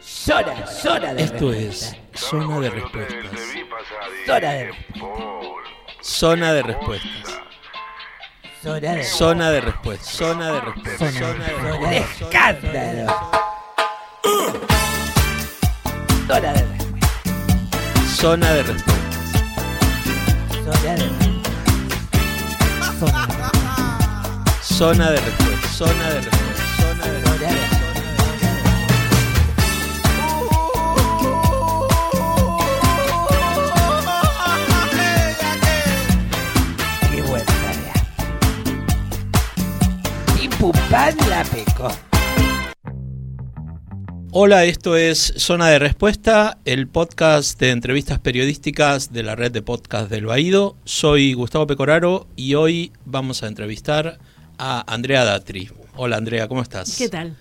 Zona, zona de Esto respuesta. es Zona de Respuestas. Zona de Zona de Respuestas. Zona de Zona de Respuestas. Zona de Respuestas. Zona, de Respuestas. escándalo. Zona de respuesta. Zona de Respuestas. Zona de respuesta. Zona de Zona de Respuestas. Zona de Respuestas. La pecó. Hola, esto es Zona de Respuesta, el podcast de entrevistas periodísticas de la red de podcast del Baído. Soy Gustavo Pecoraro y hoy vamos a entrevistar a Andrea Datri. Hola Andrea, ¿cómo estás? ¿Qué tal?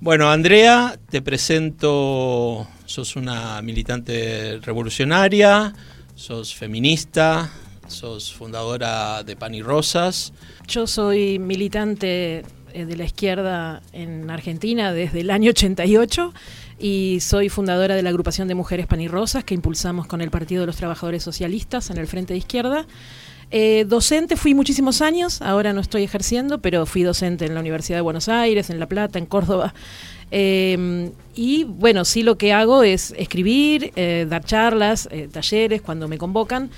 Bueno, Andrea, te presento, sos una militante revolucionaria, sos feminista, sos fundadora de Pan y Rosas. Yo soy militante eh, de la izquierda en Argentina desde el año 88 y soy fundadora de la agrupación de mujeres panirrosas que impulsamos con el Partido de los Trabajadores Socialistas en el Frente de Izquierda. Eh, docente fui muchísimos años, ahora no estoy ejerciendo, pero fui docente en la Universidad de Buenos Aires, en La Plata, en Córdoba. Eh, y bueno, sí lo que hago es escribir, eh, dar charlas, eh, talleres cuando me convocan,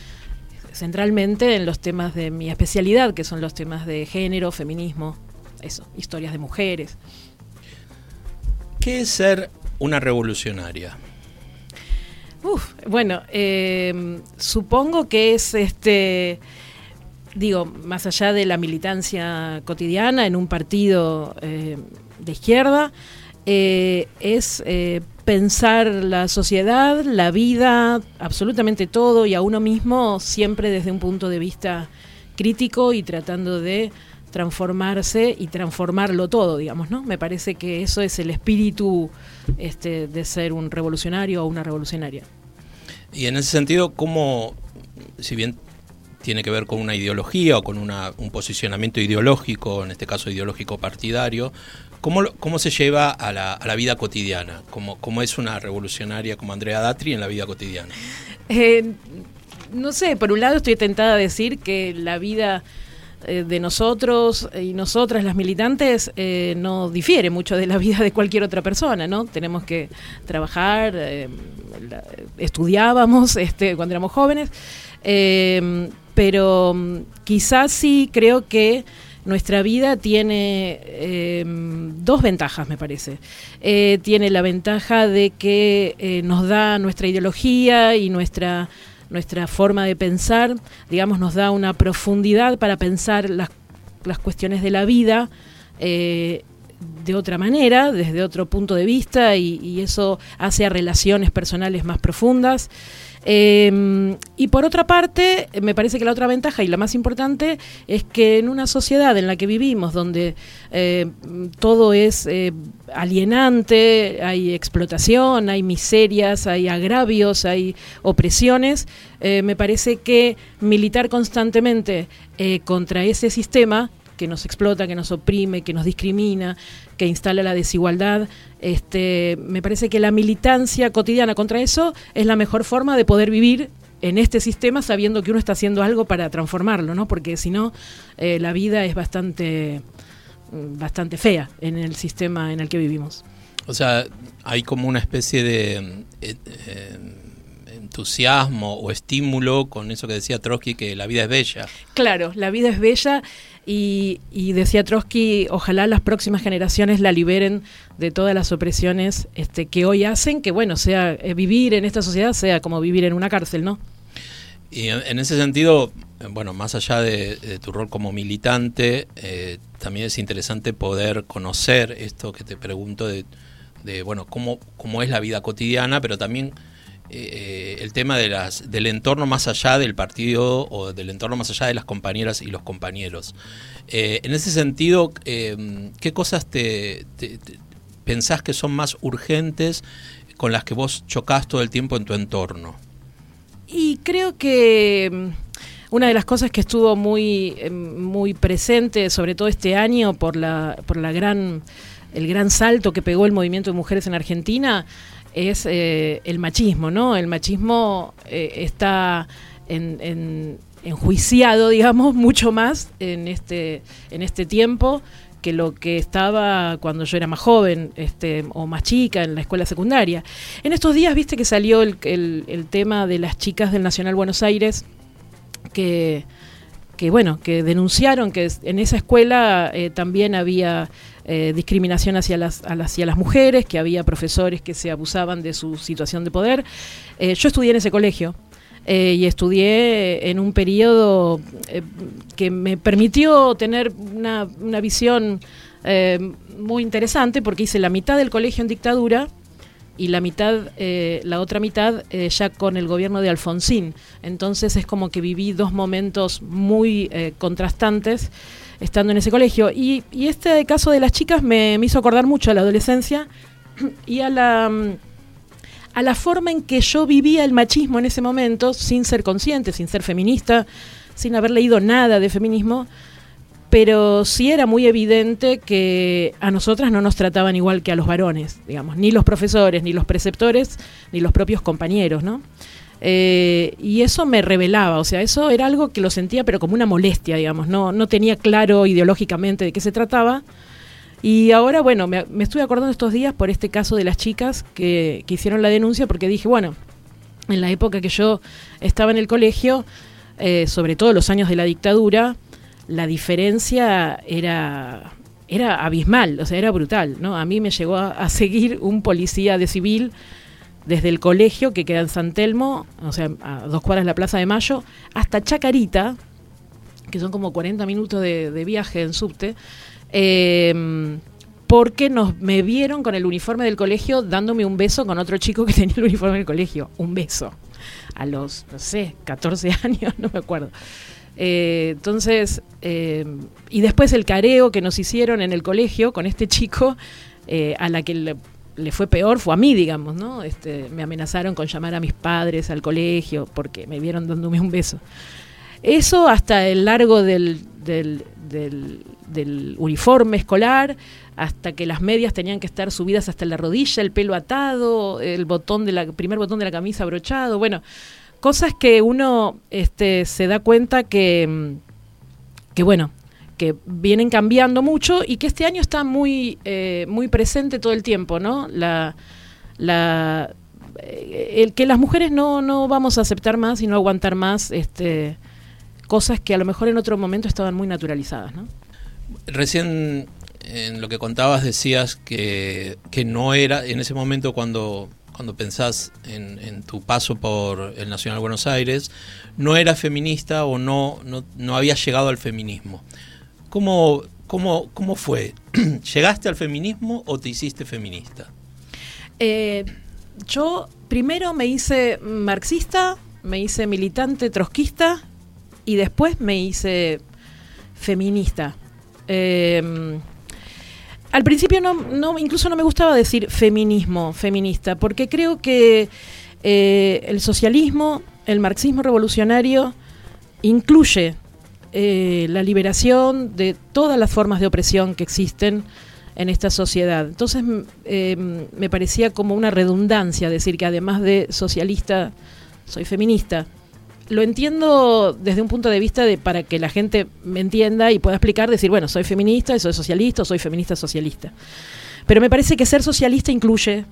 centralmente en los temas de mi especialidad, que son los temas de género, feminismo, eso, historias de mujeres. ¿Qué es ser una revolucionaria? Uf, bueno, eh, supongo que es este, digo, más allá de la militancia cotidiana en un partido eh, de izquierda, eh, es pensar la sociedad, la vida, absolutamente todo y a uno mismo siempre desde un punto de vista crítico y tratando de transformarse y transformarlo todo, digamos, ¿no? Me parece que eso es el espíritu este, de ser un revolucionario o una revolucionaria. Y en ese sentido, ¿cómo, si bien tiene que ver con una ideología o con una, un posicionamiento ideológico, en este caso ideológico partidario, ¿cómo, cómo se lleva a la, a la vida cotidiana? ¿Cómo, ¿Cómo es una revolucionaria como Andrea Datri en la vida cotidiana? Eh, no sé, por un lado estoy tentada a decir que la vida eh, de nosotros y nosotras las militantes eh, no difiere mucho de la vida de cualquier otra persona, ¿no? Tenemos que trabajar, estudiábamos este, cuando éramos jóvenes, pero mm, quizás sí creo que nuestra vida tiene eh, dos ventajas, me parece. Eh, tiene la ventaja de que eh, nos da nuestra ideología y nuestra, nuestra forma de pensar, digamos, nos da una profundidad para pensar las, las cuestiones de la vida. de otra manera, desde otro punto de vista, y, y eso hace a relaciones personales más profundas. Eh, y por otra parte, me parece que la otra ventaja y la más importante es que en una sociedad en la que vivimos, donde eh, todo es eh, alienante, hay explotación, hay miserias, hay agravios, hay opresiones, eh, me parece que militar constantemente contra ese sistema que nos explota, que nos oprime, que nos discrimina, que instala la desigualdad. Este, me parece que la militancia cotidiana contra eso es la mejor forma de poder vivir en este sistema sabiendo que uno está haciendo algo para transformarlo, ¿no? Porque si no, eh, la vida es bastante, mm, bastante fea en el sistema en el que vivimos. O sea, hay como una especie de eh, eh, entusiasmo o estímulo con eso que decía Trotsky, que la vida es bella. Claro, la vida es bella y, y decía Trotsky, ojalá las próximas generaciones la liberen de todas las opresiones este, que hoy hacen, que bueno, sea eh, vivir en esta sociedad sea como vivir en una cárcel, ¿no? Y en, ese sentido, eh, bueno, más allá de, de tu rol como militante, eh, también es interesante poder conocer esto que te pregunto de, de, bueno, cómo, cómo es la vida cotidiana, pero también eh, el tema de las, del entorno más allá del partido o del entorno más allá de las compañeras y los compañeros. Eh, en ese sentido, eh, ¿qué cosas te, te- pensás que son más urgentes con las que vos chocás todo el tiempo en tu entorno? Y creo que mm, una de las cosas que estuvo muy, muy presente, sobre todo este año, por la, por la gran el gran salto que pegó el movimiento de mujeres en Argentina es eh, el machismo, ¿no? El machismo eh, está en, en- enjuiciado, digamos, mucho más en este, en este tiempo que lo que estaba cuando yo era más joven este, o más chica en la escuela secundaria. En estos días, viste que salió el, tema de las chicas del Nacional Buenos Aires que, que bueno, que denunciaron que en esa escuela eh, también había eh, discriminación hacia las, hacia las mujeres, que había profesores que se abusaban de su situación de poder. Eh, yo estudié en ese colegio eh, y estudié en un periodo que me permitió tener una, una visión muy interesante porque hice la mitad del colegio en dictadura y la mitad, eh, la otra mitad ya con el gobierno de Alfonsín. Entonces es como que viví dos momentos muy contrastantes estando en ese colegio. Y, este caso de las chicas me, me hizo acordar mucho a la adolescencia y a la, mm, a la forma en que yo vivía el machismo en ese momento, sin ser consciente, sin ser feminista, sin haber leído nada de feminismo, pero sí era muy evidente que a nosotras no nos trataban igual que a los varones, digamos, ni los profesores, ni los preceptores, ni los propios compañeros, ¿no? Eh, y eso me revelaba, o sea, eso era algo que lo sentía, pero como una molestia, digamos, no, no tenía claro ideológicamente de qué se trataba. Y ahora, bueno, me, me estuve acordando estos días por este caso de las chicas que, que hicieron la denuncia, porque dije, bueno, en la época que yo estaba en el colegio, eh, sobre todo los años de la dictadura, la diferencia era, era abismal, o sea, era brutal, ¿no? A mí me llegó a, a seguir un policía de civil desde el colegio que queda en San Telmo, o sea, a dos cuadras de la Plaza de Mayo, hasta Chacarita, que son como 40 minutos de, viaje en subte, eh, porque nos me vieron con el uniforme del colegio dándome un beso con otro chico que tenía el uniforme del colegio, un beso, a los, no sé, 14 años, no me acuerdo. Eh, entonces, eh, y después el careo que nos hicieron en el colegio con este chico, a la que le, le fue peor fue a mí, digamos, ¿no? Este, me amenazaron con llamar a mis padres al colegio porque me vieron dándome un beso. Eso hasta el largo del, del, del- del uniforme escolar, hasta que las medias tenían que estar subidas hasta la rodilla, el pelo atado, el botón de la, primer botón de la camisa abrochado, bueno, cosas que uno este, se da cuenta que, que bueno, que vienen cambiando mucho y que este año está muy, eh, muy presente todo el tiempo, ¿no? La, la, eh, el que las mujeres no, no vamos a aceptar más y no aguantar más este, cosas que a lo mejor en otro momento estaban muy naturalizadas, ¿no? Recién en lo que contabas decías que, que no era, en ese momento cuando, cuando pensás en, en tu paso por el Nacional Buenos Aires, no era feminista o no, no, no había llegado al feminismo. ¿Cómo, cómo, cómo fue? ¿Llegaste al feminismo o te hiciste feminista? Eh, yo primero me hice marxista, me hice militante trotskista y después me hice feminista. Eh, al principio no, no, incluso no me gustaba decir feminismo, feminista, porque creo que eh, el socialismo, el marxismo revolucionario, incluye eh, la liberación de todas las formas de opresión que existen en esta sociedad. Entonces eh, me parecía como una redundancia decir que además de socialista, soy feminista. Lo entiendo desde un punto de vista de para que la gente me entienda y pueda explicar, decir, bueno, soy feminista, soy socialista, soy feminista socialista. Pero me parece que ser socialista incluye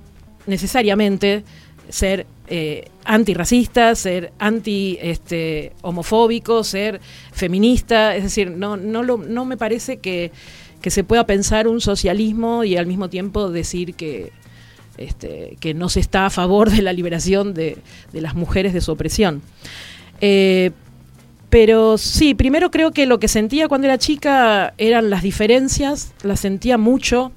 necesariamente ser eh, antirracista, ser anti este, homofóbico, ser feminista, es decir, no, no, lo, no me parece que, se pueda pensar un socialismo y al mismo tiempo decir que, este, que no se está a favor de la liberación de, de las mujeres de su opresión. Eh, pero sí, primero creo que lo que sentía cuando era chica eran las diferencias, las sentía mucho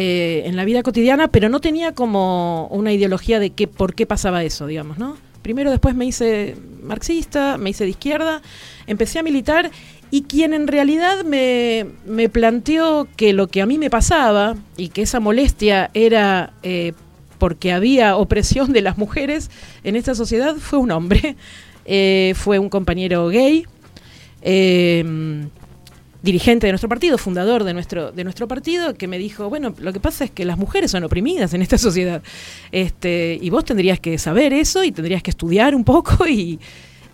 eh, en la vida cotidiana, pero no tenía como una ideología de qué, por qué pasaba eso, digamos, ¿no? Primero después me hice marxista, me hice de izquierda, empecé a militar y quien en realidad me, me planteó que lo que a mí me pasaba y que esa molestia era eh, porque había opresión de las mujeres en esta sociedad fue un hombre, eh, fue un compañero gay. Dirigente de nuestro partido, fundador de nuestro, de nuestro partido, que me dijo, bueno, lo que pasa es que las mujeres son oprimidas en esta sociedad. Este, y vos tendrías que saber eso y tendrías que estudiar un poco y,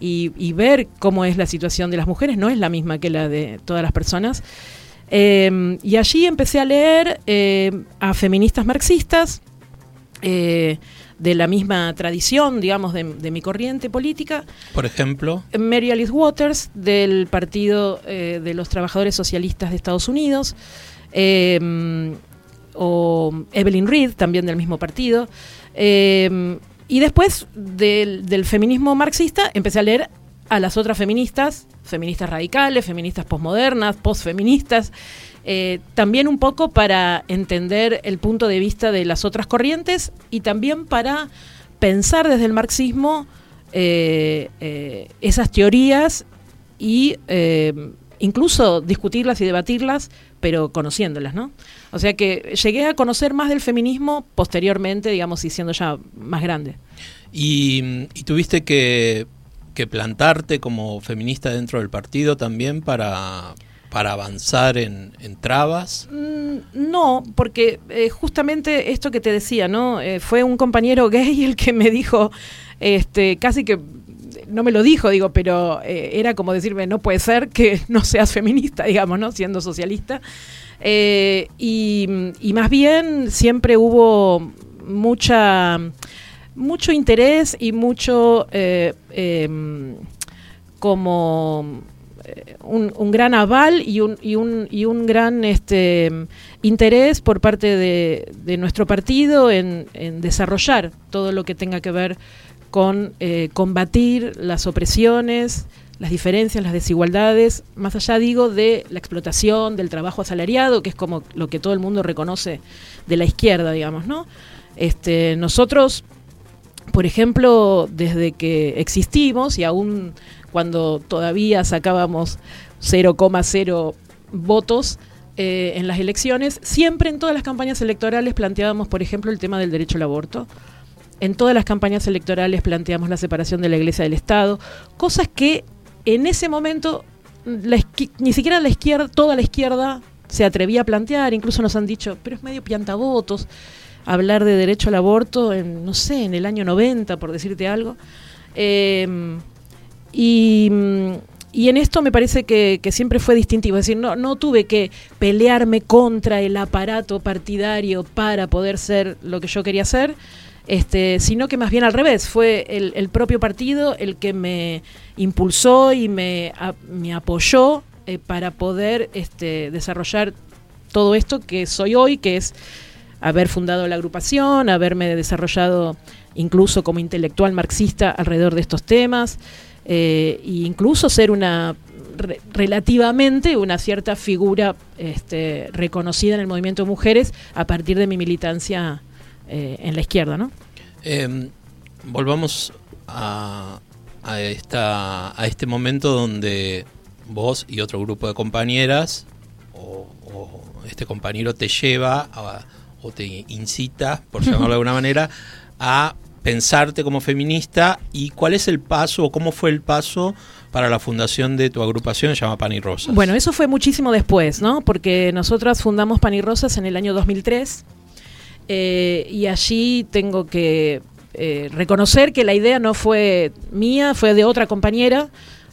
y, ver cómo es la situación de las mujeres, no es la misma que la de todas las personas. Eh, y allí empecé a leer eh, a feministas marxistas, eh, de la misma tradición, digamos, de, mi corriente política. Por ejemplo. Mary Alice Waters, del Partido de los Trabajadores Socialistas de Estados Unidos, o Evelyn Reed, también del mismo partido. Y después del, feminismo marxista empecé a leer a las otras feministas, feministas radicales, feministas posmodernas, posfeministas, eh, también un poco para entender el punto de vista de las otras corrientes y también para pensar desde el marxismo eh, eh, esas teorías y incluso discutirlas y debatirlas, pero conociéndolas, ¿no? O sea que llegué a conocer más del feminismo posteriormente, digamos, y siendo ya más grande. Y, tuviste que, plantarte como feminista dentro del partido también para, para avanzar en, trabas? Mm, no, porque eh, justamente esto que te decía, ¿no? Eh, fue un compañero gay el que me dijo, este, casi que no me lo dijo, digo, pero eh, era como decirme, no puede ser que no seas feminista, digamos, ¿no? Siendo socialista. Y, más bien siempre hubo mucha mucho interés y mucho em, como un, gran aval y un, y un, y un gran este, interés por parte de, nuestro partido en, en, desarrollar todo lo que tenga que ver con eh, combatir las opresiones, las diferencias, las desigualdades, más allá digo de la explotación, del trabajo asalariado, que es como lo que todo el mundo reconoce de la izquierda, digamos, ¿no? Este, nosotros, por ejemplo, desde que existimos y aún cuando todavía sacábamos 0,0 votos eh, en las elecciones, siempre en todas las campañas electorales planteábamos, por ejemplo, el tema del derecho al aborto en todas las campañas electorales planteamos la separación de la Iglesia del Estado, cosas que en ese momento ni siquiera la izquierda, toda la izquierda se atrevía a plantear, incluso nos han dicho, pero es medio piantavotos hablar de derecho al aborto en, no sé, en el año 90, por decirte algo. Em, y, en esto me parece que, siempre fue distintivo, es decir, no, no tuve que pelearme contra el aparato partidario para poder ser lo que yo quería ser, este, sino que más bien al revés, fue el, propio partido el que me impulsó y me, me apoyó eh, para poder este, desarrollar todo esto que soy hoy, que es haber fundado la agrupación, haberme desarrollado incluso como intelectual marxista alrededor de estos temas, eh, e incluso ser una relativamente una cierta figura este, reconocida en el movimiento de mujeres a partir de mi militancia eh, en la izquierda, ¿no? Em, volvamos a, a, esta, a este momento donde vos y otro grupo de compañeras o, este compañero te lleva o te incita, por llamarlo de alguna manera, a pensarte como feminista y cuál es el paso o cómo fue el paso para la fundación de tu agrupación, se llama Pan y Rosas. Bueno, eso fue muchísimo después, ¿no? Porque nosotras fundamos Pan y Rosas en el año 2003 eh, y allí tengo que eh, reconocer que la idea no fue mía, fue de otra compañera,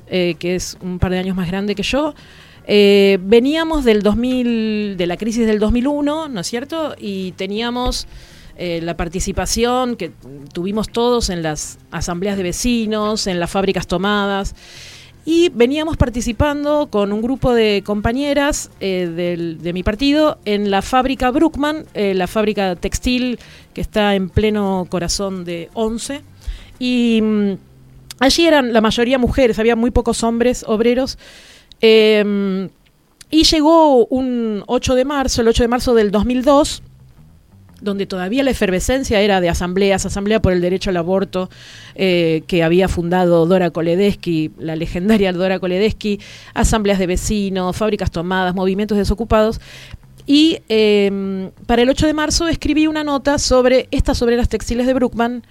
eh, que es un par de años más grande que yo. veníamos del 2000, de la crisis del 2001, ¿no es cierto? Y teníamos la participación que tuvimos todos en las asambleas de vecinos, en las fábricas tomadas y veníamos participando con un grupo de compañeras eh, de mi partido en la fábrica Bruckman, eh, la fábrica textil que está en pleno corazón de Once. Y mm, allí eran la mayoría mujeres, había muy pocos hombres obreros. Em, y llegó un 8 de marzo, el 8 de marzo del 2002, donde todavía la efervescencia era de asambleas, Asamblea por el Derecho al Aborto, eh, que había fundado Dora Koledesky, la legendaria Dora Koledesky, asambleas de vecinos, fábricas tomadas, movimientos desocupados. Y em, para el 8 de marzo escribí una nota sobre estas obreras textiles de Bruckman,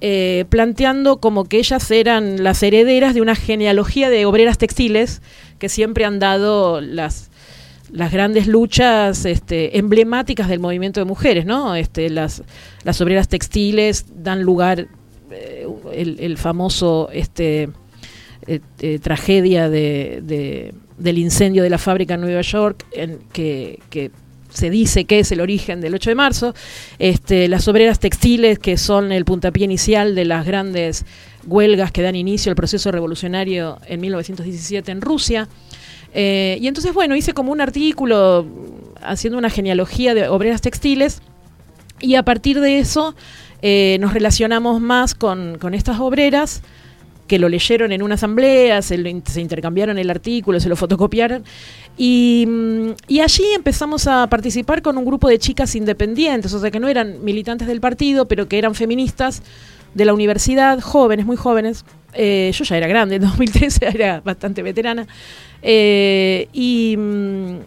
eh, planteando como que ellas eran las herederas de una genealogía de obreras textiles que siempre han dado las, las grandes luchas este, emblemáticas del movimiento de mujeres, ¿no? Este, las, las obreras textiles dan lugar eh, el, famoso este, eh, eh, tragedia de, de- del incendio de la fábrica en Nueva York, en que, que se dice que es el origen del 8 de marzo, este, las obreras textiles que son el puntapié inicial de las grandes huelgas que dan inicio al proceso revolucionario en 1917 en Rusia. Eh, y entonces, bueno, hice como un artículo haciendo una genealogía de obreras textiles y a partir de eso eh, nos relacionamos más con, con estas obreras que lo leyeron en una asamblea, se, lo se intercambiaron el artículo, se lo fotocopiaron. Y, mm, y allí empezamos a participar con un grupo de chicas independientes, o sea que no eran militantes del partido, pero que eran feministas de la universidad, jóvenes, muy jóvenes. Eh, yo ya era grande, en 2013 era bastante veterana. Eh, y, mm,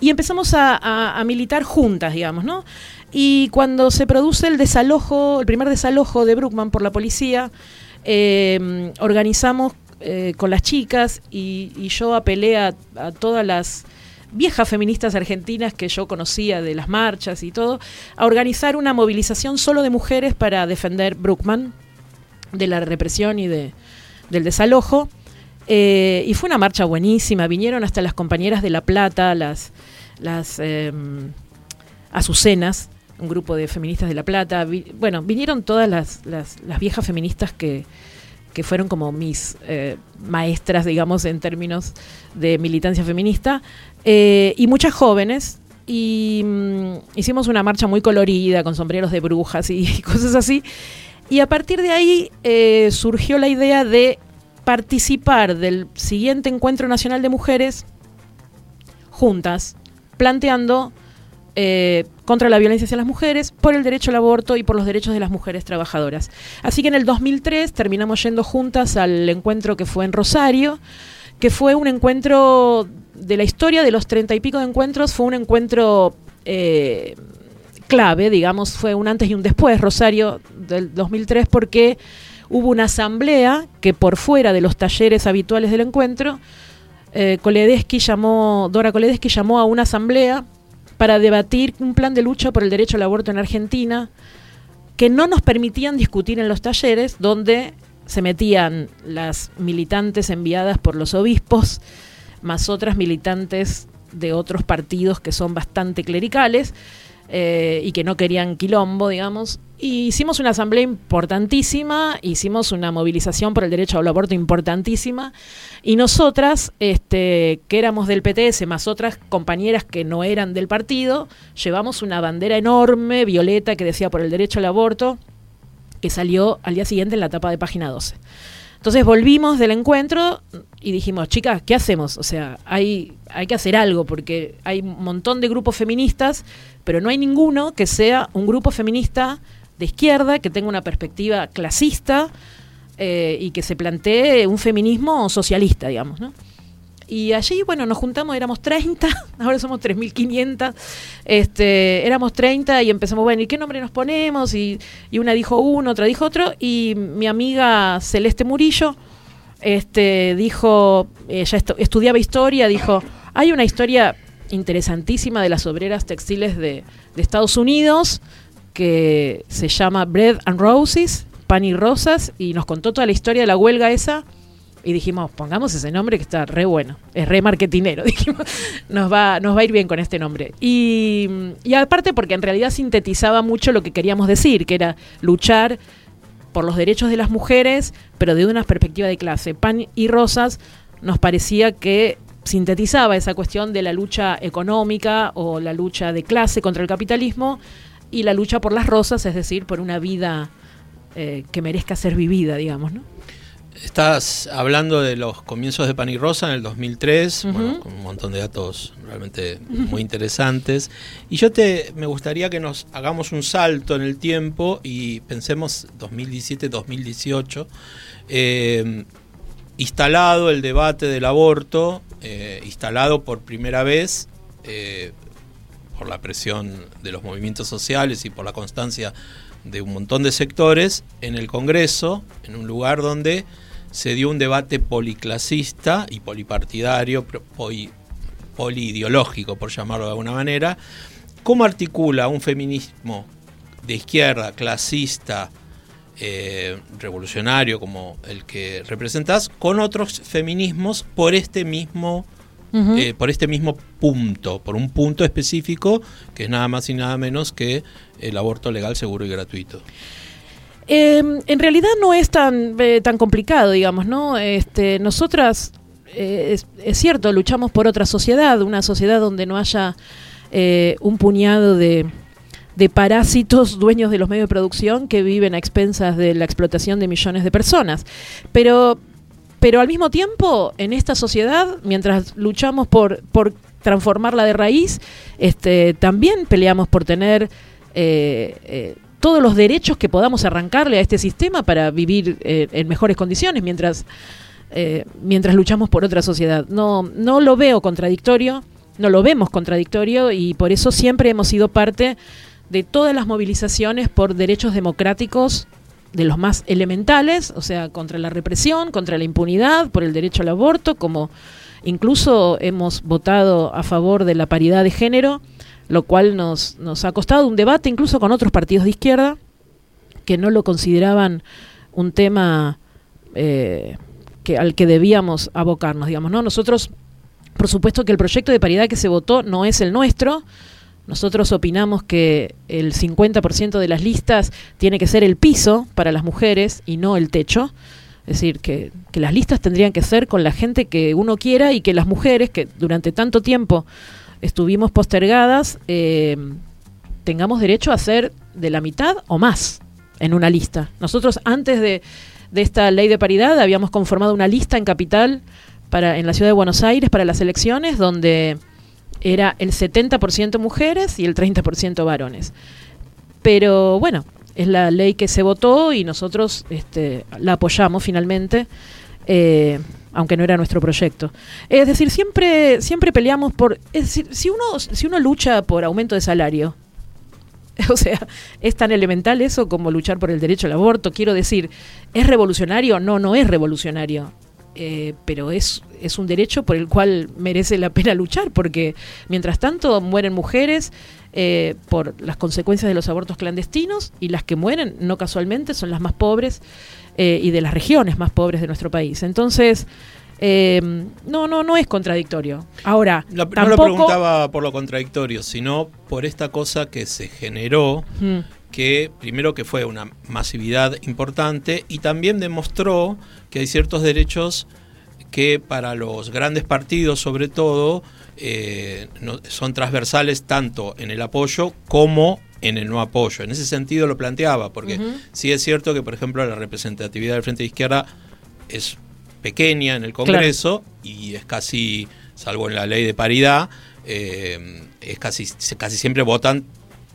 y empezamos a, militar juntas, digamos, ¿no? Y cuando se produce el desalojo, el primer desalojo de Bruckman por la policía, eh, organizamos eh, con las chicas y, yo apelé a, a todas las viejas feministas argentinas que yo conocía de las marchas y todo, a organizar una movilización solo de mujeres para defender Bruckman de la represión y de, del desalojo. Eh, y fue una marcha buenísima, vinieron hasta las compañeras de La Plata, las, las eh, Azucenas, un grupo de feministas de La Plata. Bueno, vinieron todas las, las, viejas feministas que, que fueron como mis eh, maestras, digamos, en términos de militancia feminista, eh, y muchas jóvenes. Y mm, hicimos una marcha muy colorida, con sombreros de brujas y cosas así. Y a partir de ahí surgió la idea de participar del siguiente Encuentro Nacional de Mujeres juntas, planteando eh, contra la violencia hacia las mujeres, por el derecho al aborto y por los derechos de las mujeres trabajadoras. Así que en el 2003 terminamos yendo juntas al encuentro que fue en Rosario, que fue un encuentro de la historia de los treinta y pico de encuentros, fue un encuentro eh, clave, digamos, fue un antes y un después, Rosario del 2003, porque hubo una asamblea que por fuera de los talleres habituales del encuentro, eh, Koledesky llamó, Dora Koledesky llamó a una asamblea para debatir un plan de lucha por el derecho al aborto en Argentina que no nos permitían discutir en los talleres donde se metían las militantes enviadas por los obispos más otras militantes de otros partidos que son bastante clericales eh, y que no querían quilombo, digamos. Y hicimos una asamblea importantísima, hicimos una movilización por el derecho al aborto importantísima, y nosotras, este, que éramos del PTS, más otras compañeras que no eran del partido, llevamos una bandera enorme, violeta, que decía por el derecho al aborto, que salió al día siguiente en la tapa de página 12. Entonces volvimos del encuentro y dijimos, chicas, ¿qué hacemos? O sea, hay, hay que hacer algo porque hay un montón de grupos feministas, pero no hay ninguno que sea un grupo feminista de izquierda, que tenga una perspectiva clasista eh, y que se plantee un feminismo socialista, digamos, ¿no? Y allí, bueno, nos juntamos, éramos 30, ahora somos 3.500, este, éramos 30 y empezamos, bueno, ¿y qué nombre nos ponemos? Y, y una dijo uno, otra dijo otro, y mi amiga Celeste Murillo este, dijo, ella estu- estudiaba historia, dijo, hay una historia interesantísima de las obreras textiles de, de Estados Unidos que se llama Bread and Roses, pan y rosas, y nos contó toda la historia de la huelga esa. Y dijimos, pongamos ese nombre que está re bueno, es re marketinero, dijimos, nos va, nos va a ir bien con este nombre. Y, aparte porque en realidad sintetizaba mucho lo que queríamos decir, que era luchar por los derechos de las mujeres, pero de una perspectiva de clase. Pan y Rosas nos parecía que sintetizaba esa cuestión de la lucha económica o la lucha de clase contra el capitalismo y la lucha por las rosas, es decir, por una vida eh, que merezca ser vivida, digamos, ¿no? Estás hablando de los comienzos de Pan y Rosa en el 2003, Ujú. bueno, con un montón de datos realmente muy interesantes. Y yo te me gustaría que nos hagamos un salto en el tiempo y pensemos 2017-2018. eh, instalado el debate del aborto, eh, instalado por primera vez, eh, por la presión de los movimientos sociales y por la constancia de un montón de sectores, en el Congreso, en un lugar donde se dio un debate policlasista y polipartidario, poli, poliideológico, por llamarlo de alguna manera, cómo articula un feminismo de izquierda, clasista, eh, revolucionario como el que representás, con otros feminismos por este mismo eh, por este mismo punto, por un punto específico que es nada más y nada menos que el aborto legal, seguro y gratuito. Em, en realidad no es tan, eh, tan complicado, digamos, ¿no? Este, nosotras, es, cierto, luchamos por otra sociedad, una sociedad donde no haya un puñado de, de parásitos dueños de los medios de producción que viven a expensas de la explotación de millones de personas. Pero, pero al mismo tiempo, en esta sociedad, mientras luchamos por, por transformarla de raíz, este, también peleamos por tener eh, eh, todos los derechos que podamos arrancarle a este sistema para vivir eh, en mejores condiciones mientras, mientras luchamos por otra sociedad. No, no lo veo contradictorio, no lo vemos contradictorio y por eso siempre hemos sido parte de todas las movilizaciones por derechos democráticos de los más elementales, o sea, contra la represión, contra la impunidad, por el derecho al aborto, como incluso hemos votado a favor de la paridad de género, lo cual nos, nos ha costado un debate incluso con otros partidos de izquierda que no lo consideraban un tema eh, que, al que debíamos abocarnos, digamos, ¿no? Nosotros, por supuesto que el proyecto de paridad que se votó no es el nuestro, nosotros opinamos que el 50% de las listas tiene que ser el piso para las mujeres y no el techo. Es decir, que, las listas tendrían que ser con la gente que uno quiera y que las mujeres, que durante tanto tiempo estuvimos postergadas, eh, tengamos derecho a ser de la mitad o más en una lista. Nosotros antes de, de esta ley de paridad habíamos conformado una lista en capital para en la ciudad de Buenos Aires para las elecciones donde era el 70% mujeres y el 30% varones. Pero bueno, es la ley que se votó y nosotros este, la apoyamos finalmente, eh, aunque no era nuestro proyecto. Es decir, siempre, siempre peleamos por... Es decir, si uno, si uno lucha por aumento de salario, o sea, es tan elemental eso como luchar por el derecho al aborto. Quiero decir, ¿es revolucionario? No, no es revolucionario. Eh, pero es, es un derecho por el cual merece la pena luchar, porque mientras tanto mueren mujeres eh, por las consecuencias de los abortos clandestinos y las que mueren, no casualmente, son las más pobres eh, y de las regiones más pobres de nuestro país. Entonces, no, no, no es contradictorio. Ahora, no lo preguntaba por lo contradictorio, sino por esta cosa que se generó, que primero que fue una masividad importante y también demostró que hay ciertos derechos que para los grandes partidos sobre todo eh, son transversales tanto en el apoyo como en el no apoyo. En ese sentido lo planteaba, porque sí es cierto que, por ejemplo, la representatividad del Frente de Izquierda es pequeña en el Congreso y es casi, salvo en la ley de paridad, eh, es casi, casi siempre votan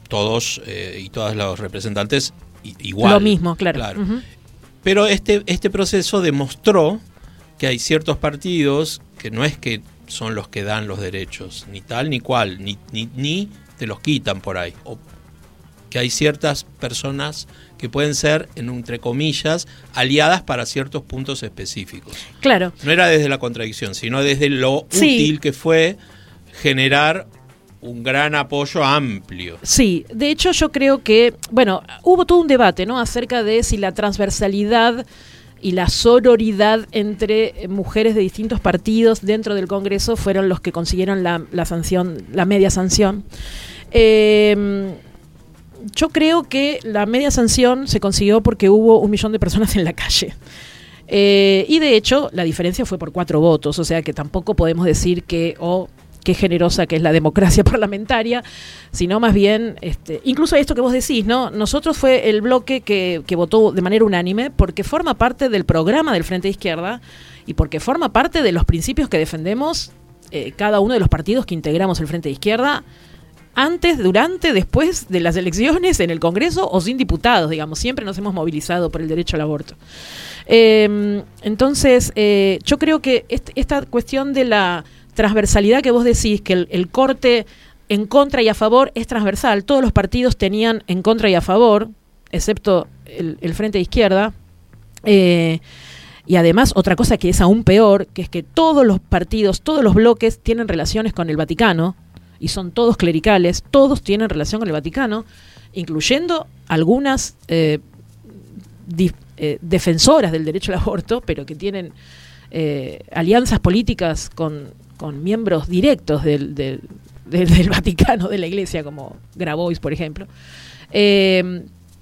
todos eh, y todas los representantes igual. Lo mismo, claro. Pero este, este proceso demostró que hay ciertos partidos que no es que son los que dan los derechos, ni tal ni cual, ni, ni, te los quitan por ahí. O que hay ciertas personas que pueden ser, en entre comillas, aliadas para ciertos puntos específicos. Claro. No era desde la contradicción, sino desde lo útil que fue generar un gran apoyo amplio. Sí, de hecho yo creo que, bueno, hubo todo un debate, ¿no? Acerca de si la transversalidad y la sororidad entre mujeres de distintos partidos dentro del Congreso fueron los que consiguieron la, sanción, la media sanción. Em, yo creo que la media sanción se consiguió porque hubo un millón de personas en la calle. Eh, y de hecho, la diferencia fue por cuatro votos, o sea que tampoco podemos decir que, qué generosa que es la democracia parlamentaria, sino más bien, este, incluso esto que vos decís, ¿no? Nosotros fue el bloque que, que votó de manera unánime porque forma parte del programa del Frente de Izquierda y porque forma parte de los principios que defendemos eh, cada uno de los partidos que integramos el Frente de Izquierda antes, durante, después de las elecciones en el Congreso o sin diputados, digamos, siempre nos hemos movilizado por el derecho al aborto. Em, entonces, eh, yo creo que esta cuestión de la transversalidad que vos decís, que el, corte en contra y a favor es transversal. Todos los partidos tenían en contra y a favor, excepto el, Frente de Izquierda. Eh, y además, otra cosa que es aún peor, que es que todos los partidos, todos los bloques tienen relaciones con el Vaticano, y son todos clericales, todos tienen relación con el Vaticano, incluyendo algunas eh, eh, defensoras del derecho al aborto, pero que tienen eh, alianzas políticas con, con miembros directos del- del- del Vaticano, de la Iglesia, como Grabois, por ejemplo.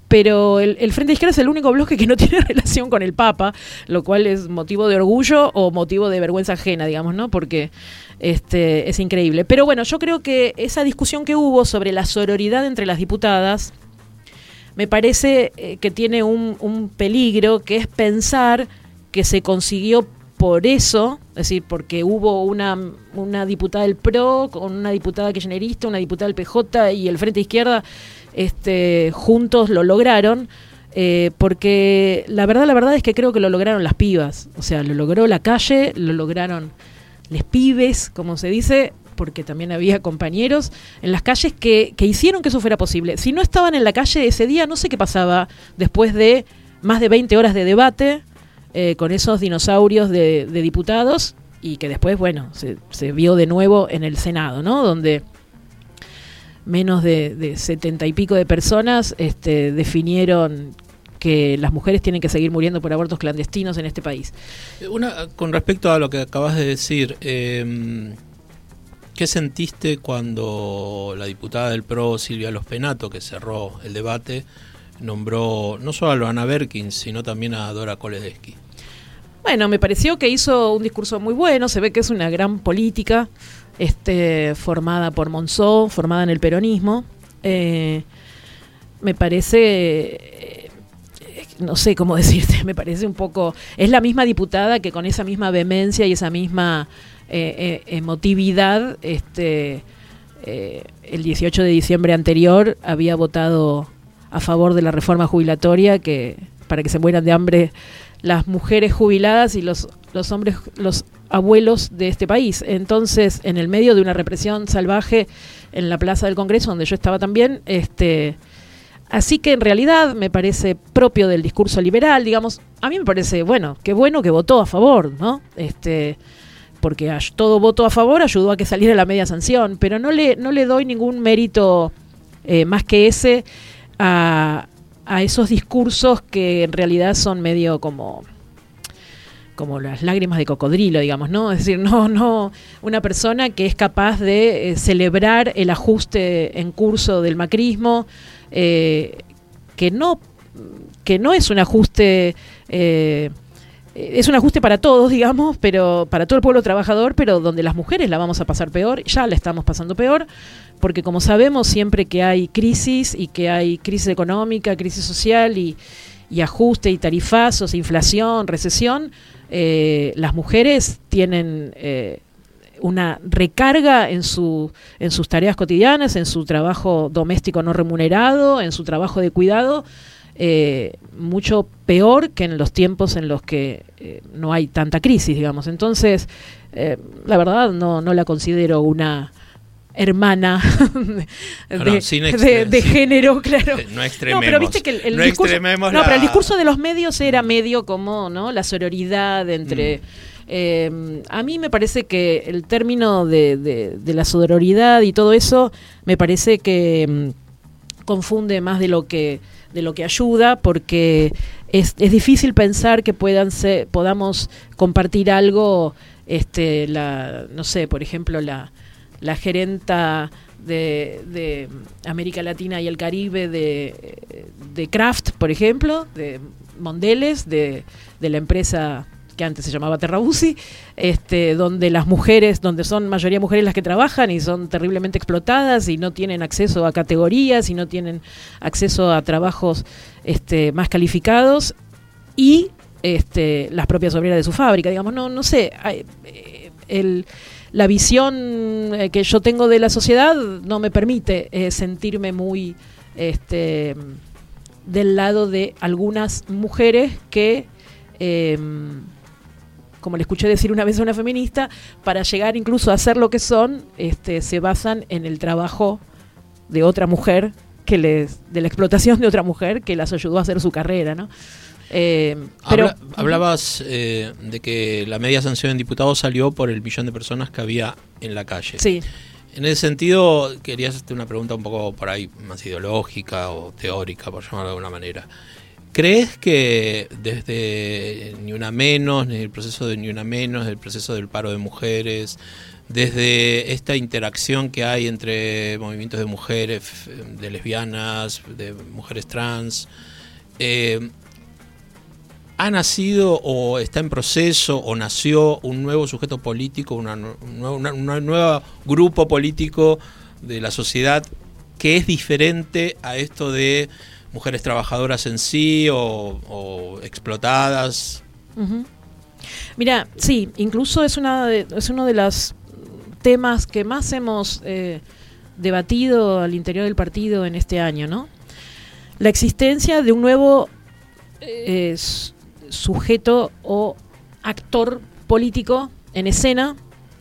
Pero el, el Frente de Izquierda es el único bloque que no tiene relación con el Papa, lo cual es motivo de orgullo o motivo de vergüenza ajena, digamos, ¿no? Porque este, es increíble. Pero bueno, yo creo que esa discusión que hubo sobre la sororidad entre las diputadas me parece eh, que tiene un, un peligro, que es pensar que se consiguió por eso, es decir, porque hubo una, una diputada del PRO, con una diputada kirchnerista, una diputada del PJ y el Frente Izquierda, este, juntos lo lograron, eh, porque la verdad, la verdad es que creo que lo lograron las pibas, o sea, lo logró la calle, lo lograron les pibes, como se dice, porque también había compañeros en las calles que, que hicieron que eso fuera posible. Si no estaban en la calle ese día, no sé qué pasaba después de más de 20 horas de debate eh, con esos dinosaurios de, diputados y que después, bueno, se, se vio de nuevo en el Senado, ¿no? Donde menos de, 70 y pico de personas este, definieron que las mujeres tienen que seguir muriendo por abortos clandestinos en este país. Una, con respecto a lo que acabas de decir, eh, ¿qué sentiste cuando la diputada del PRO, Silvia Los Penato, que cerró el debate, nombró no solo a Loana Berkins, sino también a Dora Koledesky? Bueno, me pareció que hizo un discurso muy bueno, se ve que es una gran política, este, formada por Monzó, formada en el peronismo. Eh, me parece, eh, no sé cómo decirte, me parece un poco, es la misma diputada que con esa misma vehemencia y esa misma eh, emotividad, este, el 18 de diciembre anterior había votado a favor de la reforma jubilatoria que para que se mueran de hambre las mujeres jubiladas y los, los hombres, los abuelos de este país. Entonces, en el medio de una represión salvaje en la Plaza del Congreso, donde yo estaba también, este, así que en realidad me parece propio del discurso liberal, digamos, a mí me parece, bueno, qué bueno que votó a favor, ¿no? Este, porque todo voto a favor ayudó a que saliera la media sanción, pero no le, no le doy ningún mérito eh, más que ese a, a esos discursos que en realidad son medio como como las lágrimas de cocodrilo, digamos, ¿no? Es decir, no, no, una persona que es capaz de eh, celebrar el ajuste en curso del macrismo, eh, que no, que no es un ajuste, eh, es un ajuste para todos, digamos, pero para todo el pueblo trabajador, pero donde las mujeres la vamos a pasar peor, ya la estamos pasando peor, porque como sabemos, siempre que hay crisis y que hay crisis económica, crisis social y, y ajuste y tarifazos, inflación, recesión, eh, las mujeres tienen eh, una recarga en, su, en sus tareas cotidianas, en su trabajo doméstico no remunerado, en su trabajo de cuidado, eh, mucho peor que en los tiempos en los que eh, no hay tanta crisis, digamos. Entonces, eh, la verdad no, no la considero una hermana de, No, no, género, claro. No extrememos. No, pero viste que el, el no discurso, no, pero el discurso de los medios era medio como, ¿no? La sororidad entre. Mm. eh, a mí me parece que el término de, de- de la sororidad y todo eso me parece que mm, confunde más de lo que de lo que ayuda porque es, es difícil pensar que puedan ser, podamos compartir algo este la no sé por ejemplo la la gerenta de, América Latina y el Caribe de, Kraft, por ejemplo, de Mondeles, de, la empresa que antes se llamaba Terrabusi, este, donde las mujeres, donde son mayoría mujeres las que trabajan y son terriblemente explotadas y no tienen acceso a categorías y no tienen acceso a trabajos este, más calificados y este, las propias obreras de su fábrica, digamos, no, no sé, eh, el, la visión eh, que yo tengo de la sociedad no me permite eh, sentirme muy este, del lado de algunas mujeres que eh, como le escuché decir una vez a una feminista, para llegar incluso a ser lo que son, este, se basan en el trabajo de otra mujer que les, de la explotación de otra mujer que las ayudó a hacer su carrera, ¿no? Eh, pero, hablabas eh, de que la media sanción en diputados salió por el millón de personas que había en la calle. Sí. En ese sentido, quería hacerte una pregunta un poco por ahí más ideológica o teórica, por llamarlo de alguna manera. ¿Crees que desde Ni Una Menos, ni el proceso de Ni Una Menos, el proceso del paro de mujeres, desde esta interacción que hay entre movimientos de mujeres, de lesbianas, de mujeres trans, eh, ha nacido o está en proceso o nació un nuevo sujeto político, un nuevo grupo político de la sociedad que es diferente a esto de mujeres trabajadoras en sí o, explotadas. Mira, sí, incluso es, una es uno de los temas que más hemos eh, debatido al interior del partido en este año, ¿no? La existencia de un nuevo eh, sujeto o actor político en escena,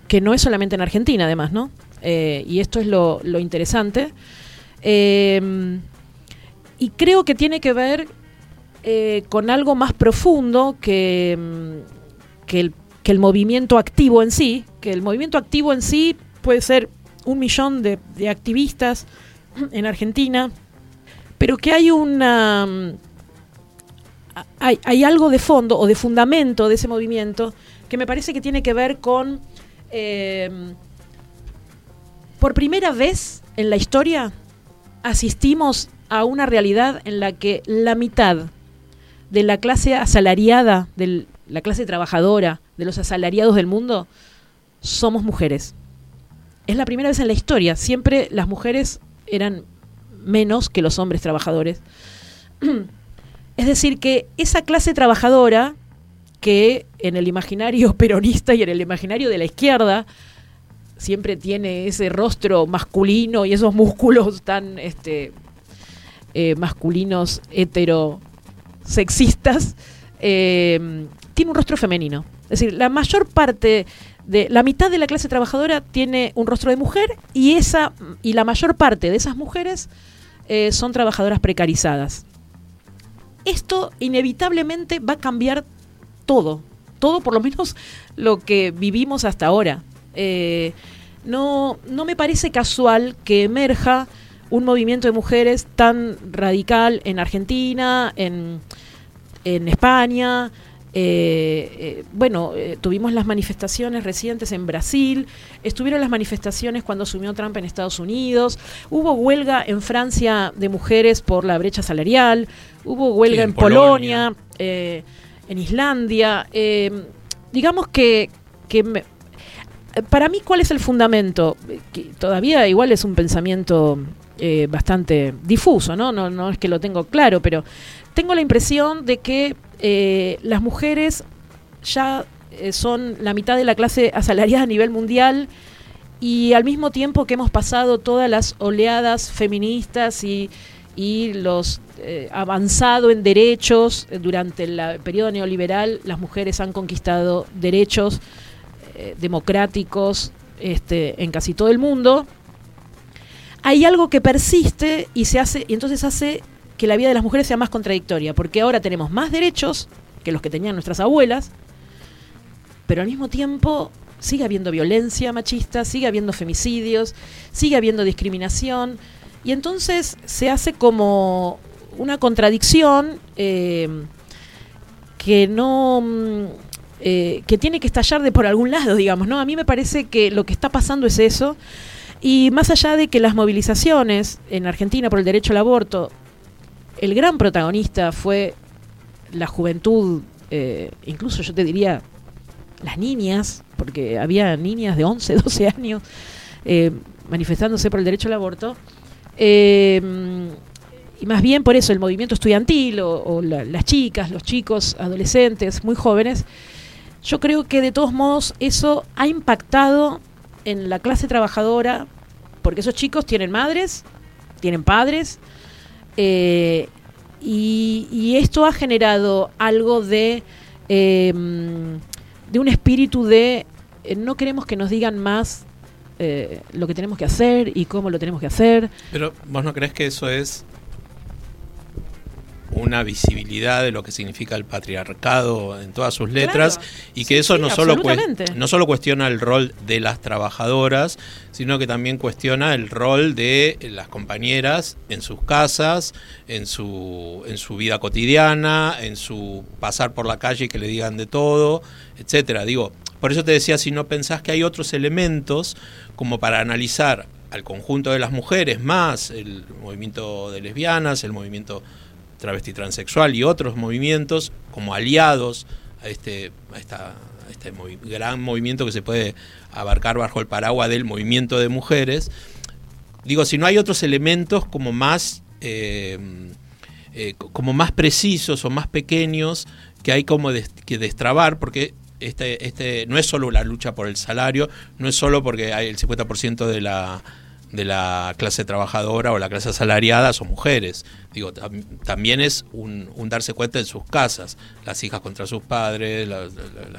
que no es solamente en Argentina, además, ¿no? Eh, y esto es lo, interesante. Eh, y creo que tiene que ver eh, con algo más profundo que, mm, que, el, que el movimiento activo en sí, que el movimiento activo en sí puede ser un millón de, de activistas en Argentina, pero que hay una hay, algo de fondo o de fundamento de ese movimiento que me parece que tiene que ver con, eh, por primera vez en la historia, asistimos a una realidad en la que la mitad de la clase asalariada, de la clase trabajadora, de los asalariados del mundo, somos mujeres. Es la primera vez en la historia. Siempre las mujeres eran menos que los hombres trabajadores. Es decir, que esa clase trabajadora que en el imaginario peronista y en el imaginario de la izquierda siempre tiene ese rostro masculino y esos músculos tan este, eh, masculinos heterosexistas, eh, tiene un rostro femenino. Es decir, la mayor parte de la mitad de la clase trabajadora tiene un rostro de mujer y esa y la mayor parte de esas mujeres eh, son trabajadoras precarizadas esto inevitablemente va a cambiar todo, todo por lo menos lo que vivimos hasta ahora. Eh, no, no me parece casual que emerja un movimiento de mujeres tan radical en Argentina, en, en España, eh, eh, bueno, eh, tuvimos las manifestaciones recientes en Brasil, estuvieron las manifestaciones cuando asumió Trump en Estados Unidos, hubo huelga en Francia de mujeres por la brecha salarial, hubo huelga en, Polonia, en Islandia. digamos que, para mí, ¿cuál es el fundamento? Que todavía igual es un pensamiento bastante difuso, ¿no? ¿no? No es que lo tengo claro, pero tengo la impresión de que eh, las mujeres ya eh, son la mitad de la clase asalariada a nivel mundial y al mismo tiempo que hemos pasado todas las oleadas feministas y, los eh, avanzado en derechos durante el periodo neoliberal, las mujeres han conquistado derechos democráticos este, en casi todo el mundo. Hay algo que persiste y se hace y entonces hace que la vida de las mujeres sea más contradictoria, porque ahora tenemos más derechos que los que tenían nuestras abuelas, pero al mismo tiempo sigue habiendo violencia machista, sigue habiendo femicidios, sigue habiendo discriminación, y entonces se hace como una contradicción eh, que no... Mm, eh, que tiene que estallar de por algún lado, digamos, ¿no? A mí me parece que lo que está pasando es eso. Y más allá de que las movilizaciones en Argentina por el derecho al aborto el gran protagonista fue la juventud, eh, incluso yo te diría las niñas, porque había niñas de 11, 12 años eh, manifestándose por el derecho al aborto. Eh, y más bien por eso el movimiento estudiantil o, las chicas, los chicos, adolescentes, muy jóvenes, yo creo que de todos modos eso ha impactado en la clase trabajadora, porque esos chicos tienen madres, tienen padres, eh, y, esto ha generado algo de em, de un espíritu de eh, no queremos que nos digan más eh, lo que tenemos que hacer y cómo lo tenemos que hacer. Pero vos no crees que eso es una visibilidad de lo que significa el patriarcado en todas sus letras Claro. y que Sí, eso sí, no, solo no solo cuestiona el rol de las trabajadoras, sino que también cuestiona el rol de las compañeras en sus casas, en su, en su vida cotidiana, en su pasar por la calle y que le digan de todo, etcétera. Digo, por eso te decía, si no pensás que hay otros elementos como para analizar al conjunto de las mujeres, más el movimiento de lesbianas, el movimiento travesti transexual y otros movimientos como aliados a este, a esta, este gran movimiento que se puede abarcar bajo el paraguas del movimiento de mujeres. Digo, si no hay otros elementos como más, eh, eh, co- como más precisos o más pequeños que hay como que destrabar, porque este, este no es solo la lucha por el salario, no es solo porque hay el 50% de la de la clase trabajadora o la clase asalariada son mujeres. Digo, tam- también es un, darse cuenta en sus casas, las hijas contra sus padres, la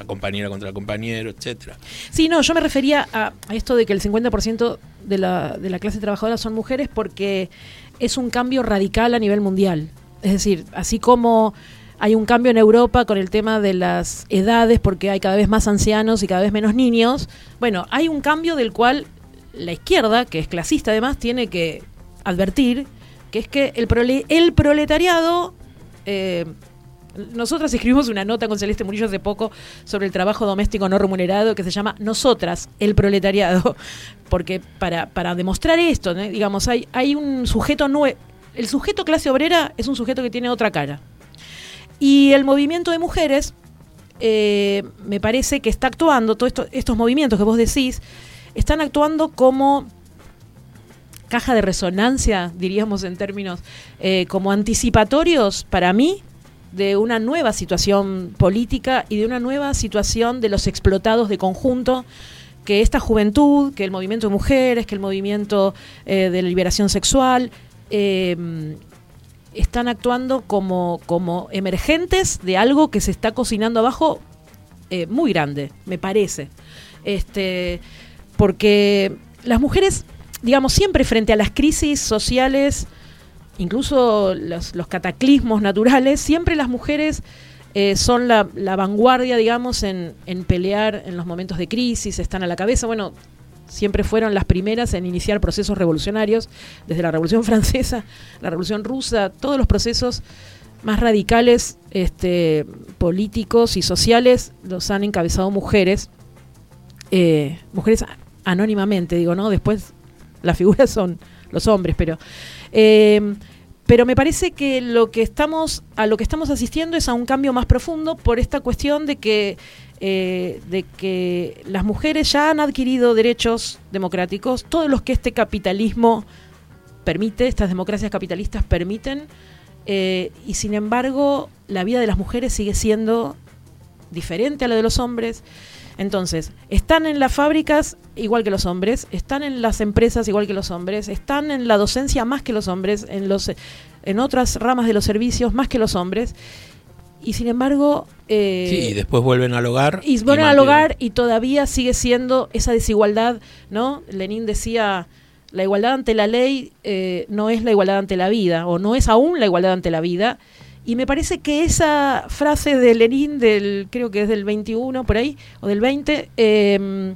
compañera contra el compañero, etcétera. Sí, no, yo me refería a, a esto de que el 50% de la, de la clase trabajadora son mujeres porque es un cambio radical a nivel mundial. Es decir, así como hay un cambio en Europa con el tema de las edades, porque hay cada vez más ancianos y cada vez menos niños, bueno, hay un cambio del cual la izquierda, que es clasista además, tiene que advertir, que es que el, prole- el proletariado... eh, nosotras escribimos una nota con Celeste Murillo hace poco sobre el trabajo doméstico no remunerado que se llama Nosotras, el proletariado, porque para, para demostrar esto, digamos, hay, hay un sujeto nuevo, el sujeto clase obrera es un sujeto que tiene otra cara. Y el movimiento de mujeres eh, me parece que está actuando, todos esto- estos movimientos que vos decís, están actuando como caja de resonancia, diríamos en términos eh, como anticipatorios para mí de una nueva situación política y de una nueva situación de los explotados de conjunto que esta juventud, que el movimiento de mujeres, que el movimiento eh, de la liberación sexual, eh, están actuando como, como emergentes de algo que se está cocinando abajo eh, muy grande, me parece. Este, porque las mujeres, digamos, siempre frente a las crisis sociales, incluso los, cataclismos naturales, siempre las mujeres eh, son la, vanguardia, digamos, en, pelear en los momentos de crisis, están a la cabeza. Bueno, siempre fueron las primeras en iniciar procesos revolucionarios, desde la Revolución Francesa, la Revolución Rusa, todos los procesos más radicales este, políticos y sociales los han encabezado mujeres, eh, mujeres anónimamente, digo, ¿no? Después las figuras son los hombres, pero... eh, pero me parece que lo que estamos a lo que estamos asistiendo es a un cambio más profundo por esta cuestión de que eh, de que las mujeres ya han adquirido derechos democráticos, todos los que este capitalismo permite, estas democracias capitalistas permiten, eh, y sin embargo la vida de las mujeres sigue siendo diferente a la de los hombres. Entonces, están en las fábricas igual que los hombres, están en las empresas igual que los hombres, están en la docencia más que los hombres, en los en otras ramas de los servicios más que los hombres. Y sin embargo, eh, sí, y después vuelven al hogar. y vuelven al hogar y todavía sigue siendo esa desigualdad, ¿no? Lenin decía, la igualdad ante la ley eh, no es la igualdad ante la vida, o no es aún la igualdad ante la vida. Y me parece que esa frase de Lenin, del, creo que es del 21 por ahí, o del 20, eh,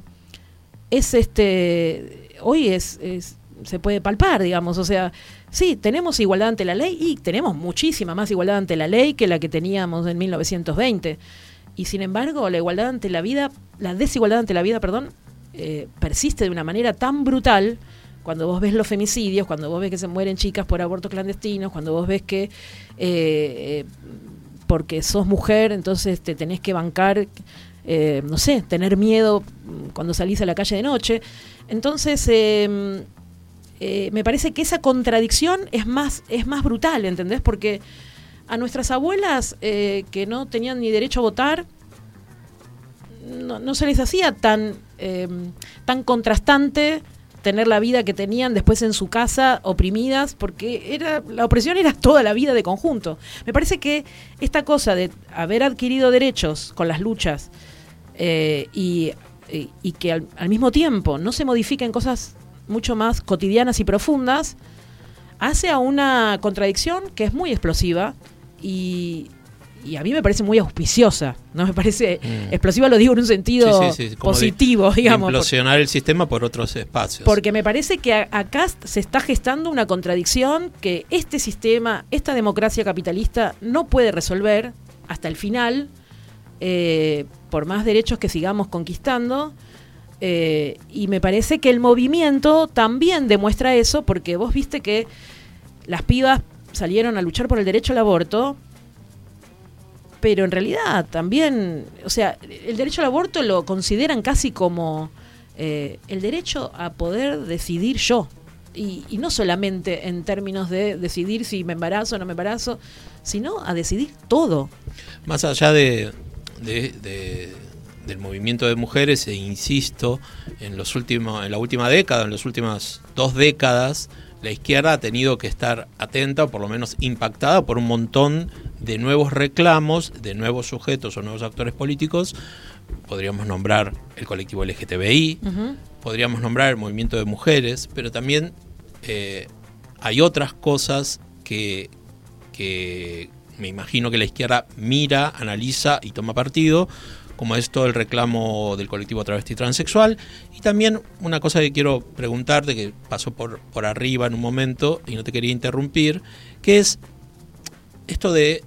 es este, hoy es, es- se puede palpar, digamos, o sea, sí, tenemos igualdad ante la ley y tenemos muchísima más igualdad ante la ley que la que teníamos en 1920. Y sin embargo, la igualdad ante la vida, la desigualdad ante la vida, perdón, eh, persiste de una manera tan brutal cuando vos ves los femicidios, cuando vos ves que se mueren chicas por abortos clandestinos, cuando vos ves que eh, eh, porque sos mujer, entonces te tenés que bancar, eh, no sé, tener miedo cuando salís a la calle de noche. Entonces, eh, me parece que esa contradicción es más, es más brutal, ¿entendés? Porque a nuestras abuelas que no tenían ni derecho a votar, no, no se les hacía tan, eh, tan contrastante tener la vida que tenían después en su casa oprimidas porque era la opresión era toda la vida de conjunto. Me parece que esta cosa de haber adquirido derechos con las luchas eh, y, y- que al, al mismo tiempo no se modifiquen cosas mucho más cotidianas y profundas, hace a una contradicción que es muy explosiva y, y a mí me parece muy auspiciosa. No me parece Mm. explosiva, lo digo en un sentido Sí, sí, sí, como de- positivo, de digamos. por- implosionar el sistema por otros espacios. porque me parece que a- acá se está gestando una contradicción que este sistema, esta democracia capitalista no puede resolver hasta el final, eh, por más derechos que sigamos conquistando. eh, y me parece que el movimiento también demuestra eso, porque vos viste que las pibas salieron a luchar por el derecho al aborto, pero en realidad también, o sea, el derecho al aborto lo consideran casi como eh, el derecho a poder decidir yo. Y, no solamente en términos de decidir si me embarazo o no me embarazo, sino a decidir todo. Más allá de- de- del movimiento de mujeres, e insisto, en los últimos, en la última década, en las últimas dos décadas, la izquierda ha tenido que estar atenta, o por lo menos impactada, por un montón de nuevos reclamos, de nuevos sujetos o nuevos actores políticos. Podríamos nombrar el colectivo LGTBI, podríamos nombrar el movimiento de mujeres, pero también eh, hay otras cosas que, que me imagino que la izquierda mira, analiza y toma partido, como es todo el reclamo del colectivo travesti transexual. Y también una cosa que quiero preguntarte, que pasó por, por arriba en un momento y no te quería interrumpir, que es esto de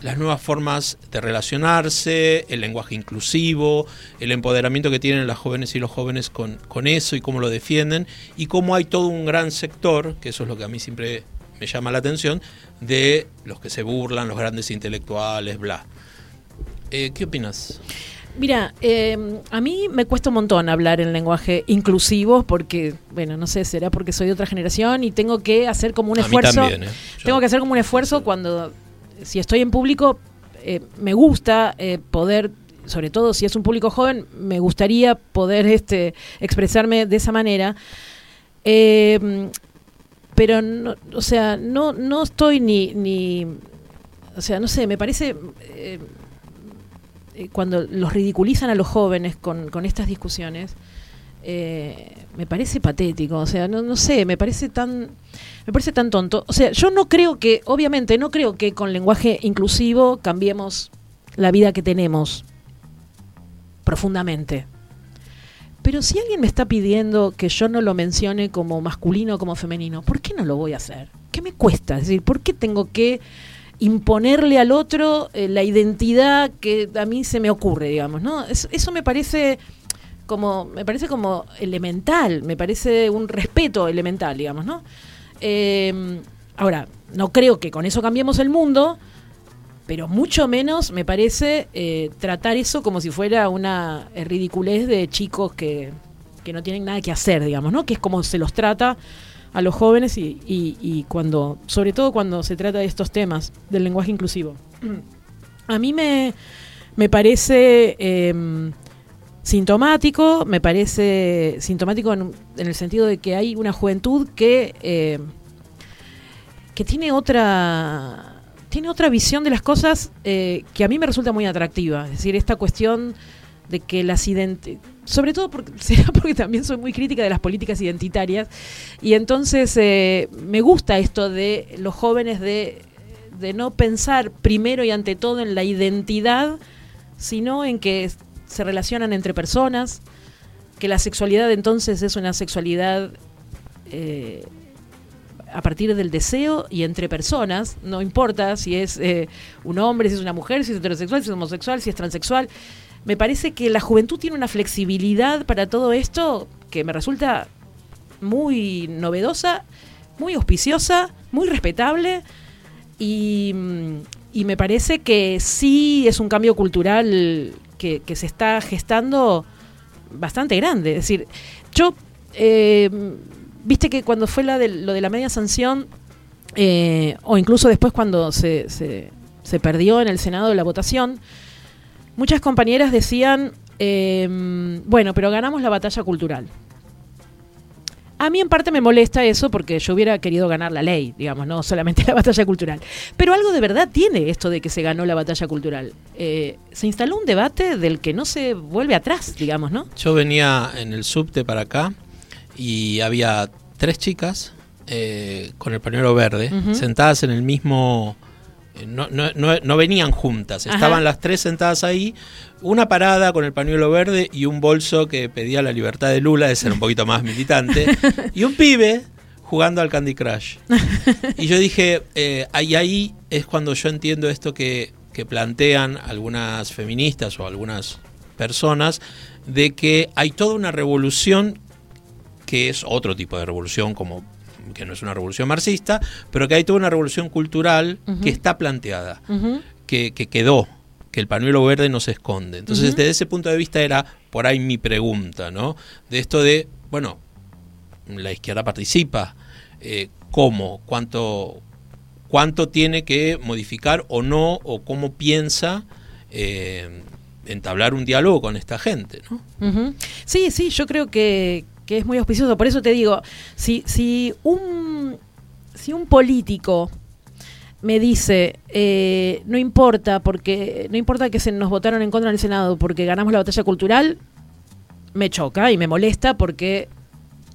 las nuevas formas de relacionarse, el lenguaje inclusivo, el empoderamiento que tienen las jóvenes y los jóvenes con, con eso y cómo lo defienden, y cómo hay todo un gran sector, que eso es lo que a mí siempre me llama la atención, de los que se burlan, los grandes intelectuales, bla. Eh, ¿Qué opinas? Mira, eh, a mí me cuesta un montón hablar en lenguaje inclusivo porque, bueno, no sé, será porque soy de otra generación y tengo que hacer como un A mí esfuerzo. también, ¿eh? Tengo que hacer como un esfuerzo cuando, si estoy en público, eh, me gusta eh, poder, sobre todo si es un público joven, me gustaría poder este, expresarme de esa manera. Eh, pero, no, o sea, no, no estoy ni, ni, o sea, no sé, me parece... eh, eh, cuando los ridiculizan a los jóvenes con, con estas discusiones, eh, me parece patético, o sea, no, no sé, me parece tan me parece tan tonto. O sea, yo no creo que, obviamente, no creo que con lenguaje inclusivo cambiemos la vida que tenemos profundamente. Pero si alguien me está pidiendo que yo no lo mencione como masculino o como femenino, ¿por qué no lo voy a hacer? ¿Qué me cuesta? Es decir, ¿por qué tengo que imponerle al otro eh, la identidad que a mí se me ocurre, digamos, ¿no? Es- eso me parece como me parece como elemental, me parece un respeto elemental, digamos, ¿no? Eh, ahora, no creo que con eso cambiemos el mundo, pero mucho menos me parece eh, tratar eso como si fuera una eh, ridiculez de chicos que, que no tienen nada que hacer, digamos, ¿no? Que es como se los trata a los jóvenes y, y- cuando, sobre todo cuando se trata de estos temas del lenguaje inclusivo. A mí me, me parece eh, sintomático, me parece sintomático en, en el sentido de que hay una juventud que, eh, que tiene otra tiene otra visión de las cosas eh, que a mí me resulta muy atractiva. Es decir, esta cuestión de que las identi sobre todo porque será porque también soy muy crítica de las políticas identitarias y entonces eh, me gusta esto de los jóvenes de, de no pensar primero y ante todo en la identidad sino en que se relacionan entre personas que la sexualidad entonces es una sexualidad eh, a partir del deseo y entre personas, no importa si es eh, un hombre, si es una mujer, si es heterosexual, si es homosexual, si es transexual. Me parece que la juventud tiene una flexibilidad para todo esto que me resulta muy novedosa, muy auspiciosa, muy respetable y, mm, me parece que sí es un cambio cultural que, que se está gestando bastante grande. Es decir, yo, eh, viste que cuando fue la de, lo de la media sanción, eh, o incluso después cuando se, se, se perdió en el Senado la votación, muchas compañeras decían, eh, bueno, pero ganamos la batalla cultural. A mí en parte me molesta eso porque yo hubiera querido ganar la ley, digamos, no solamente la batalla cultural. Pero algo de verdad tiene esto de que se ganó la batalla cultural. Eh, se instaló un debate del que no se vuelve atrás, digamos, ¿no? Yo venía en el subte para acá y había tres chicas eh, con el pañuelo verde, sentadas en el mismo... eh, No, no, no, no venían juntas, Ajá. estaban las tres sentadas ahí, una parada con el pañuelo verde y un bolso que pedía la libertad de Lula, de ser un poquito más militante, y un pibe jugando al Candy Crush. Y yo dije, eh, ahí, ahí es cuando yo entiendo esto que, que plantean algunas feministas o algunas personas, de que hay toda una revolución que es otro tipo de revolución, como que no es una revolución marxista, pero que hay toda una revolución cultural que está planteada, que, que quedó, que el pañuelo verde no se esconde. Entonces, Ujú. desde ese punto de vista era por ahí mi pregunta, ¿no? De esto de, bueno, la izquierda participa, eh, ¿cómo? ¿Cuánto, ¿Cuánto tiene que modificar o no? ¿O cómo piensa eh, entablar un diálogo con esta gente, ¿no? Sí, sí, yo creo que, que es muy auspicioso. Por eso te digo, si, si, un, si un político me dice, eh, no importa, porque no importa que se nos votaron en contra en el Senado porque ganamos la batalla cultural, me choca y me molesta porque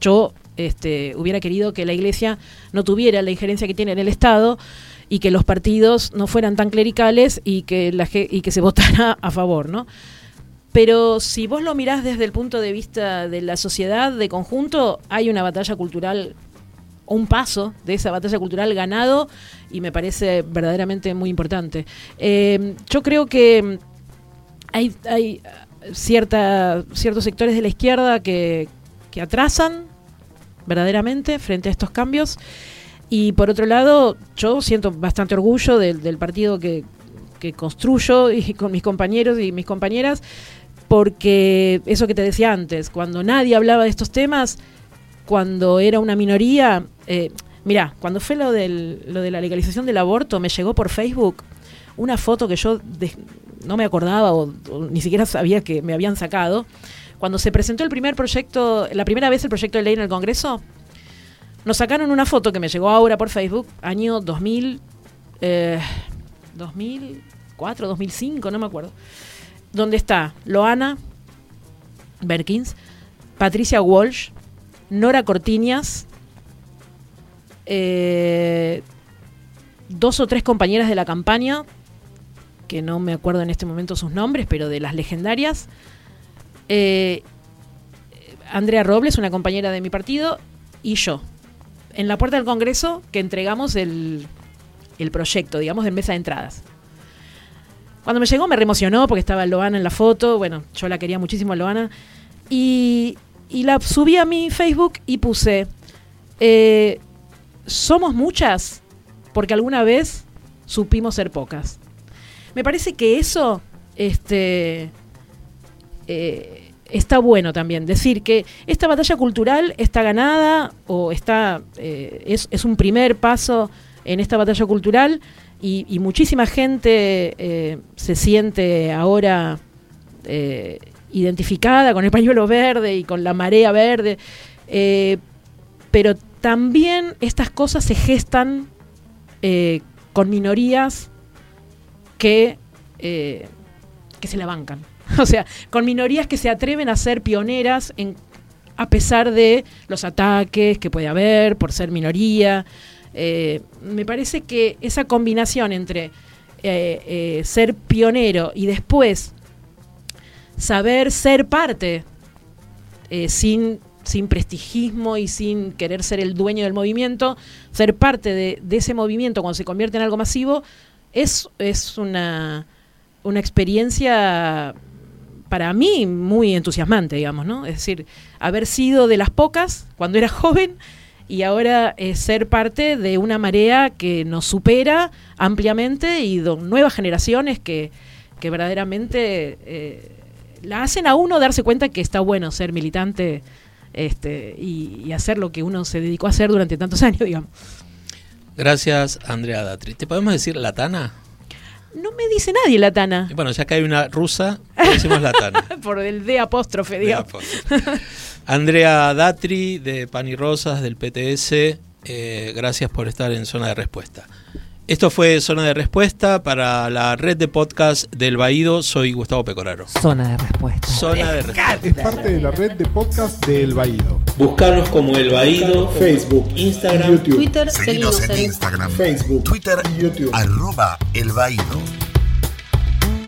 yo este, hubiera querido que la Iglesia no tuviera la injerencia que tiene en el Estado y que los partidos no fueran tan clericales y que, y que se votara a favor, ¿no? Pero si vos lo mirás desde el punto de vista de la sociedad de conjunto, hay una batalla cultural, un paso de esa batalla cultural ganado y me parece verdaderamente muy importante. Eh, yo creo que hay, hay cierta, ciertos sectores de la izquierda que, que atrasan verdaderamente frente a estos cambios. Y por otro lado, yo siento bastante orgullo del, del partido que, que construyo y con mis compañeros y mis compañeras, porque eso que te decía antes, cuando nadie hablaba de estos temas, cuando era una minoría, eh, mira, cuando fue lo, del, lo de la legalización del aborto, me llegó por Facebook una foto que yo no me acordaba o, ni siquiera sabía que me habían sacado. Cuando se presentó el primer proyecto, la primera vez el proyecto de ley en el Congreso, nos sacaron una foto que me llegó ahora por Facebook, año 2000, eh, 2004, 2005, no me acuerdo, donde está Loana Berkins, Patricia Walsh, Nora Cortiñas, eh, dos o tres compañeras de la campaña, que no me acuerdo en este momento sus nombres, pero de las legendarias, eh, Andrea Robles, una compañera de mi partido, y yo, en la puerta del Congreso, que entregamos el, el proyecto, digamos, de mesa de entradas. Cuando me llegó me reemocionó porque estaba Loana en la foto, bueno, yo la quería muchísimo a Loana, y, y la subí a mi Facebook y puse, eh, somos muchas porque alguna vez supimos ser pocas. Me parece que eso este, eh, está bueno también. Decir que esta batalla cultural está ganada o está eh, es, es un primer paso en esta batalla cultural y, y muchísima gente eh, se siente ahora eh, identificada con el pañuelo verde y con la marea verde. eh, pero también estas cosas se gestan con minorías que, que se la bancan. O sea, con minorías que se atreven a ser pioneras en, a pesar de los ataques que puede haber por ser minoría. Eh, me parece que esa combinación entre eh, eh, ser pionero y después saber ser parte sin, sin prestigismo y sin querer ser el dueño del movimiento, ser parte de, de ese movimiento cuando se convierte en algo masivo, es, es una, una experiencia para mí muy entusiasmante, digamos, ¿no? Es decir, haber sido de las pocas cuando era joven y ahora eh, ser parte de una marea que nos supera ampliamente y de nuevas generaciones que, que verdaderamente eh, la hacen a uno darse cuenta que está bueno ser militante este, y, y hacer lo que uno se dedicó a hacer durante tantos años, digamos. Gracias, Andrea Datri. ¿Te podemos decir Latana? No me dice nadie la Tana. Bueno, ya que hay una rusa, le decimos la Tana. Por el D apóstrofe, digamos. Andrea Datri de Pan y Rosas del PTS, eh, gracias por estar en Zona de Respuesta. Esto fue Zona de Respuesta para la red de podcast del Baído. Soy Gustavo Pecoraro. Zona de respuesta. Zona de Respuesta. Es parte de la red de podcast de El Baído. Buscarnos como El Baído, Facebook, Instagram, YouTube, Twitter, Seguinos en Instagram, Facebook, Twitter, y YouTube. arroba El Baído.